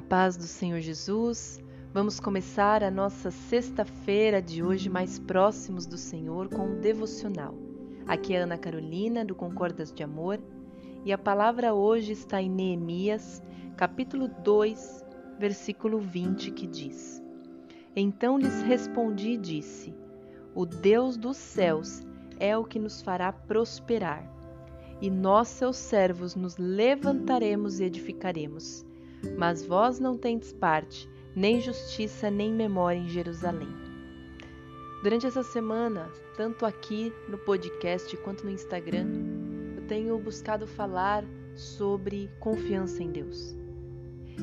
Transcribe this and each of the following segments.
paz do Senhor Jesus, vamos começar a nossa sexta-feira de hoje mais próximos do Senhor com um devocional. Aqui é Ana Carolina do Concordas de Amor. E a palavra hoje está em Neemias, capítulo 2, versículo 20, que diz: Então lhes respondi e disse: O Deus dos céus é o que nos fará prosperar, e nós, seus servos, nos levantaremos e edificaremos mas vós não tendes parte, nem justiça, nem memória em Jerusalém. Durante essa semana, tanto aqui no podcast quanto no Instagram, eu tenho buscado falar sobre confiança em Deus.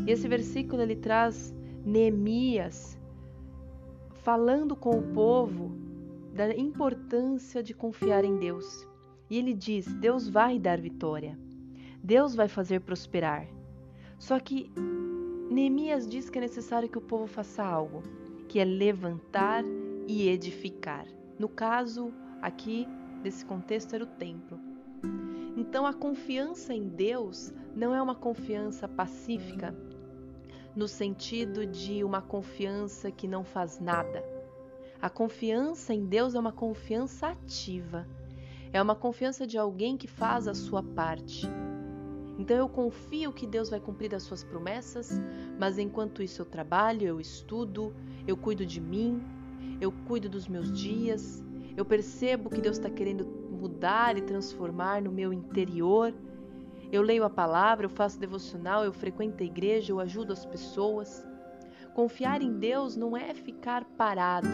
E esse versículo ele traz Neemias falando com o povo da importância de confiar em Deus. E ele diz: Deus vai dar vitória. Deus vai fazer prosperar. Só que Neemias diz que é necessário que o povo faça algo, que é levantar e edificar. No caso, aqui, desse contexto, era o templo. Então, a confiança em Deus não é uma confiança pacífica, no sentido de uma confiança que não faz nada. A confiança em Deus é uma confiança ativa, é uma confiança de alguém que faz a sua parte, então eu confio que Deus vai cumprir as suas promessas, mas enquanto isso eu trabalho, eu estudo, eu cuido de mim, eu cuido dos meus dias, eu percebo que Deus está querendo mudar e transformar no meu interior. Eu leio a palavra, eu faço devocional, eu frequento a igreja, eu ajudo as pessoas. Confiar em Deus não é ficar parado.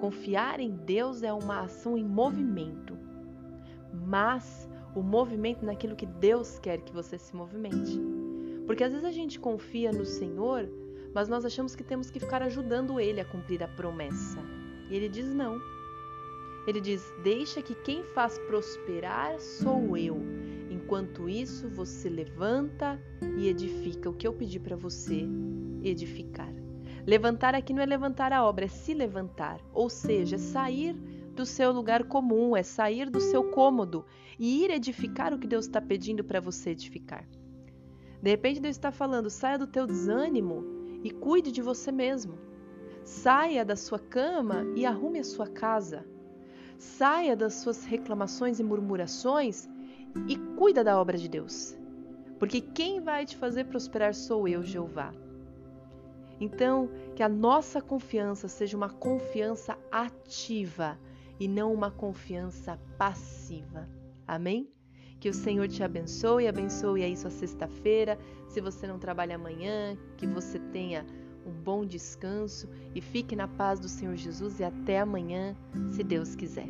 Confiar em Deus é uma ação em movimento. Mas o movimento naquilo que Deus quer que você se movimente. Porque às vezes a gente confia no Senhor, mas nós achamos que temos que ficar ajudando Ele a cumprir a promessa. E Ele diz não. Ele diz: Deixa que quem faz prosperar sou eu. Enquanto isso, você levanta e edifica o que eu pedi para você edificar. Levantar aqui não é levantar a obra, é se levantar, ou seja, é sair do seu lugar comum, é sair do seu cômodo e ir edificar o que Deus está pedindo para você edificar. De repente, Deus está falando: saia do teu desânimo e cuide de você mesmo. Saia da sua cama e arrume a sua casa. Saia das suas reclamações e murmurações e cuida da obra de Deus. Porque quem vai te fazer prosperar sou eu, Jeová. Então, que a nossa confiança seja uma confiança ativa e não uma confiança passiva. Amém? Que o Senhor te abençoe, abençoe aí sua sexta-feira. Se você não trabalha amanhã, que você tenha um bom descanso e fique na paz do Senhor Jesus e até amanhã, se Deus quiser.